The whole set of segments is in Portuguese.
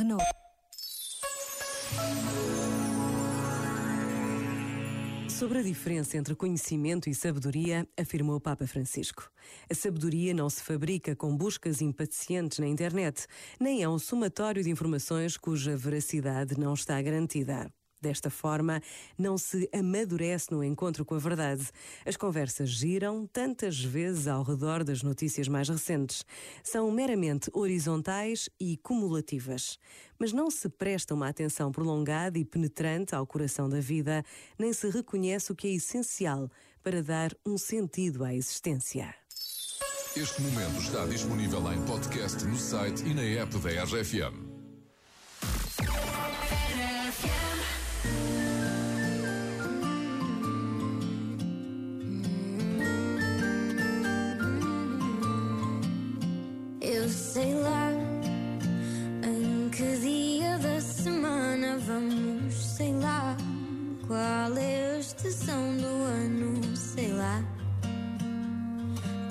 Renault. Sobre a diferença entre conhecimento e sabedoria, afirmou o Papa Francisco. A sabedoria não se fabrica com buscas impacientes na internet, nem é um somatório de informações cuja veracidade não está garantida. Desta forma, não se amadurece no encontro com a verdade. As conversas giram tantas vezes ao redor das notícias mais recentes. São meramente horizontais e cumulativas. Mas não se presta uma atenção prolongada e penetrante ao coração da vida, nem se reconhece o que é essencial para dar um sentido à existência. Este momento está disponível em podcast no site e na app da RFM.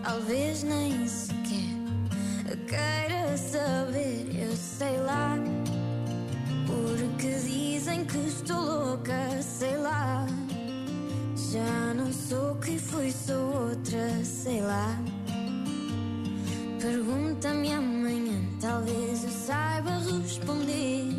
Talvez nem sequer queira saber, eu sei lá. Porque dizem que estou louca, sei lá. Já não sou quem fui, sou outra, sei lá. Pergunta-me amanhã, talvez eu saiba responder.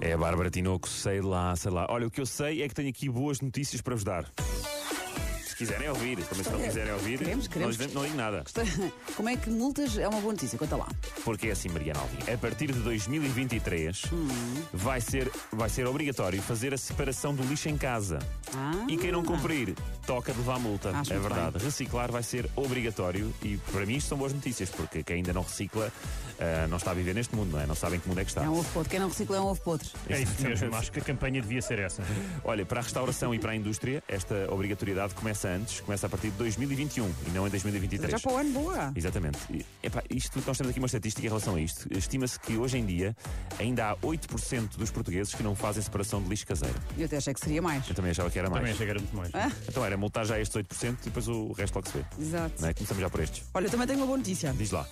É a Bárbara Tinoco, sei lá, sei lá. Olha, o que eu sei é que tenho aqui boas notícias para vos dar. Se quiserem ouvir, também se não quiserem ouvir, Queremos, queremos. Não, não digo nada. Como é que multas é uma boa notícia? Conta lá. Porque é assim, Mariana Alvim, a partir de 2023 vai, ser, vai ser obrigatório fazer a separação do lixo em casa. Ah. E quem não cumprir, toca de levar multa. Acho é muito verdade. Reciclar vai ser obrigatório e para mim isto são boas notícias, porque quem ainda não recicla ah, não está a viver neste mundo, não é? Não sabe em que mundo é que está. É um ovo podre. Quem não recicla é um ovo podre. É isso mesmo, acho que a campanha devia ser essa. Olha, para a restauração e para a indústria, esta obrigatoriedade começa antes, começa a partir de 2021 e não em 2023. Já para o ano, boa. Exatamente. E, epá, isto, nós temos aqui uma estatística em relação a isto. Estima-se que hoje em dia ainda há 8% dos portugueses que não fazem separação de lixo caseiro. Eu até achei que seria mais. Eu também achava que era mais. Também achei que era muito mais. Ah, Então era multar já estes 8% e depois o resto logo se vê. exato. Não é? Começamos já por estes. Olha, também tenho uma boa notícia. Diz lá.